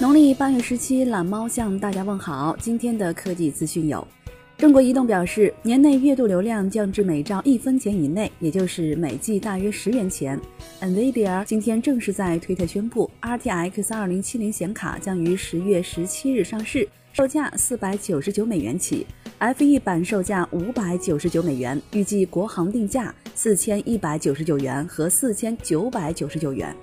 农历八月十七，懒猫向大家问好。今天的科技资讯有：中国移动表示，年内月度流量降至每兆一分钱以内，也就是每 G 大约十元钱。NVIDIA 今天正式在推特宣布，RTX 2070显卡将于十月十七日上市，售价四百九十九美元起，FE 版售价五百九十九美元，预计国行定价四千一百九十九元和四千九百九十九元。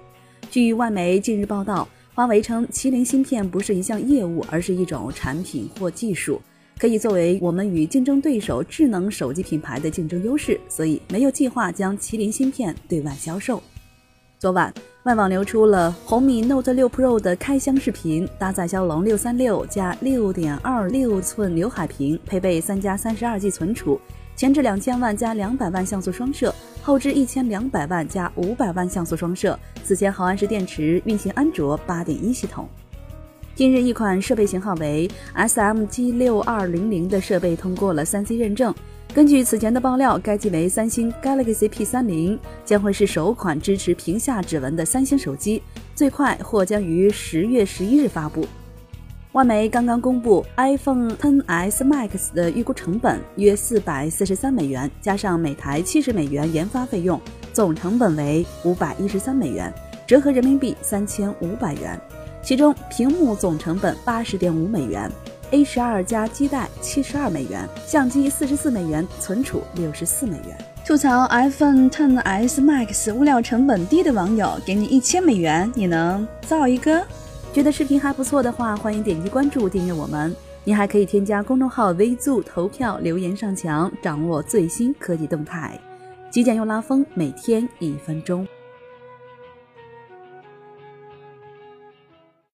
据外媒近日报道。华为称，麒麟芯片不是一项业务，而是一种产品或技术，可以作为我们与竞争对手智能手机品牌的竞争优势，所以没有计划将麒麟芯片对外销售。昨晚，外网流出了红米 Note 6 Pro 的开箱视频，搭载骁龙六三六加六点二六寸刘海屏，配备三加三十二 G 存储。前置两千万加两百万像素双摄，后置一千两百万加五百万像素双摄，四千毫安时电池，运行安卓八点一系统。近日，一款设备型号为 SMG 六二零零的设备通过了三 C 认证。根据此前的爆料，该机为三星 Galaxy P 三零，将会是首款支持屏下指纹的三星手机，最快或将于十月十一日发布。外媒刚刚公布 iPhone XS Max 的预估成本约四百四十三美元，加上每台七十美元研发费用，总成本为五百一十三美元，折合人民币三千五百元。其中屏幕总成本八十点五美元，A 十二加基带七十二美元，相机四十四美元，存储六十四美元。吐槽 iPhone XS Max 物料成本低的网友，给你一千美元，你能造一个？觉得视频还不错的话，欢迎点击关注订阅我们。您还可以添加公众号 VZOO 投票留言上墙，掌握最新科技动态。极简又拉风，每天一分钟。